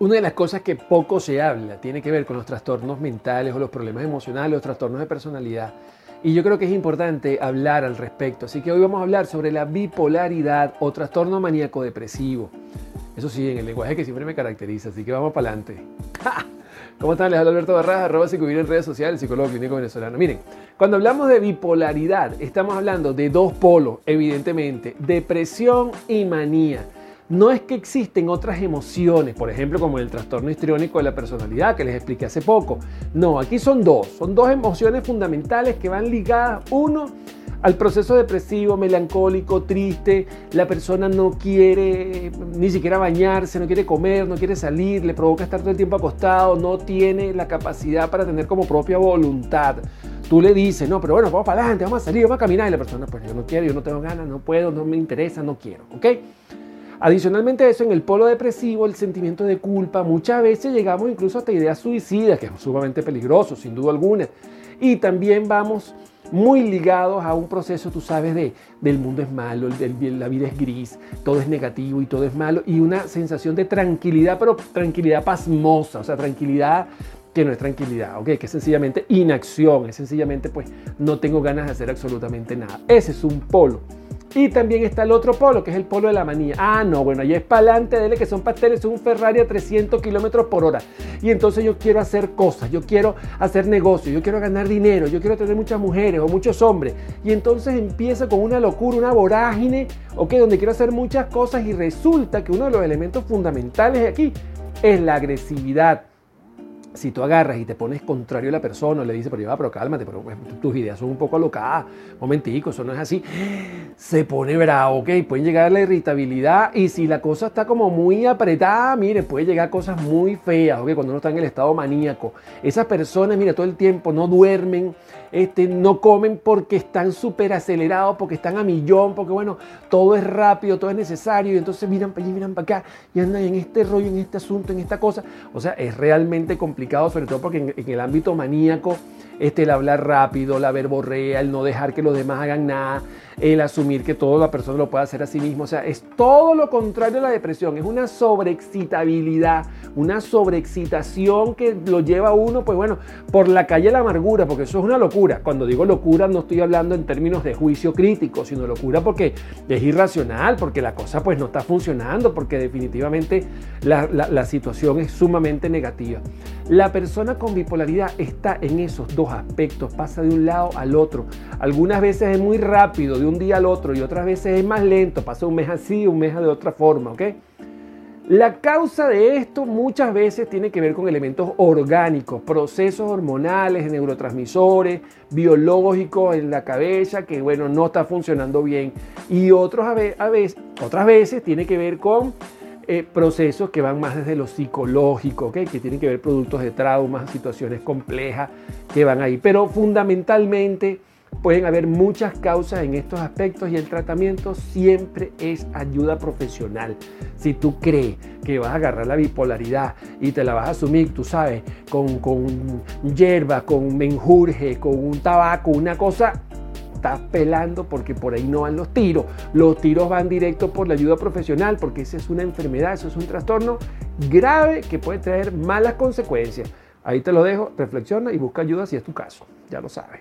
Una de las cosas que poco se habla tiene que ver con los trastornos mentales o los problemas emocionales, los trastornos de personalidad. Y yo creo que es importante hablar al respecto. Así que hoy vamos a hablar sobre la bipolaridad o trastorno maníaco depresivo. Eso sí, en el lenguaje que siempre me caracteriza. Así que vamos para adelante. ¿Cómo están? Les habla Alberto Barraja, arroba en redes sociales, psicólogo clínico venezolano. Miren, cuando hablamos de bipolaridad, estamos hablando de dos polos, evidentemente, depresión y manía no es que existen otras emociones, por ejemplo, como el trastorno histriónico de la personalidad que les expliqué hace poco. No, aquí son dos, son dos emociones fundamentales que van ligadas, uno, al proceso depresivo, melancólico, triste, la persona no quiere ni siquiera bañarse, no quiere comer, no quiere salir, le provoca estar todo el tiempo acostado, no tiene la capacidad para tener como propia voluntad. Tú le dices, no, pero bueno, vamos para adelante, vamos a salir, vamos a caminar, y la persona, pues yo no quiero, yo no tengo ganas, no puedo, no me interesa, no quiero, ¿ok? Adicionalmente a eso, en el polo depresivo, el sentimiento de culpa, muchas veces llegamos incluso hasta ideas suicidas, que es sumamente peligroso, sin duda alguna. Y también vamos muy ligados a un proceso, tú sabes, de del mundo es malo, la vida es gris, todo es negativo y todo es malo, y una sensación de tranquilidad, pero tranquilidad pasmosa, o sea, tranquilidad que no es tranquilidad, ¿ok? Que es sencillamente inacción, es sencillamente pues no tengo ganas de hacer absolutamente nada. Ese es un polo. Y también está el otro polo, que es el polo de la manía. Ah, no, bueno, allá es para adelante, dele que son pasteles, es un Ferrari a 300 kilómetros por hora. Y entonces yo quiero hacer cosas, yo quiero hacer negocios, yo quiero ganar dinero, yo quiero tener muchas mujeres o muchos hombres. Y entonces empieza con una locura, una vorágine, ok, donde quiero hacer muchas cosas y resulta que uno de los elementos fundamentales aquí es la agresividad si tú agarras y te pones contrario a la persona, le dices, pero ya, pero cálmate, pero pues, tus ideas son un poco alocadas, momentico, eso no es así, se pone bravo, ok, pueden llegar a la irritabilidad y si la cosa está como muy apretada, mire, puede llegar a cosas muy feas, ok, cuando uno está en el estado maníaco. Esas personas, mira, todo el tiempo no duermen, este, no comen porque están súper acelerados, porque están a millón, porque bueno, todo es rápido, todo es necesario, y entonces miran para allí, miran para acá, y andan en este rollo, en este asunto, en esta cosa. O sea, es realmente complicado, sobre todo porque en, el ámbito maníaco, este, el hablar rápido, la verborrea, el no dejar que los demás hagan nada, el asumir que toda la persona lo puede hacer a sí mismo. O sea, es todo lo contrario a la depresión, es una sobreexcitabilidad, una sobreexcitación que lo lleva a uno, pues bueno, por la calle de la amargura, porque eso es una locura. Cuando digo locura no estoy hablando en términos de juicio crítico, sino locura porque es irracional, porque la cosa pues no está funcionando, porque definitivamente la, la situación es sumamente negativa. La persona con bipolaridad está en esos dos aspectos, pasa de un lado al otro. Algunas veces es muy rápido, de un día al otro, y otras veces es más lento, pasa un mes así, un mes de otra forma, ¿ok? La causa de esto muchas veces tiene que ver con elementos orgánicos, procesos hormonales, neurotransmisores, biológicos en la cabeza que, bueno, no está funcionando bien. Y otros a veces, otras veces tiene que ver con eh, procesos que van más desde lo psicológico, que tienen que ver productos de traumas, situaciones complejas que van ahí. Pero fundamentalmente Pueden haber muchas causas en estos aspectos y el tratamiento siempre es ayuda profesional. Si tú crees que vas a agarrar la bipolaridad y te la vas a asumir, tú sabes, con, con hierba, con menjurje, con un tabaco, una cosa, estás pelando porque por ahí no van los tiros. Los tiros van directo por la ayuda profesional porque esa es una enfermedad, eso es un trastorno grave que puede traer malas consecuencias. Ahí te lo dejo, reflexiona y busca ayuda si es tu caso. Ya lo sabes.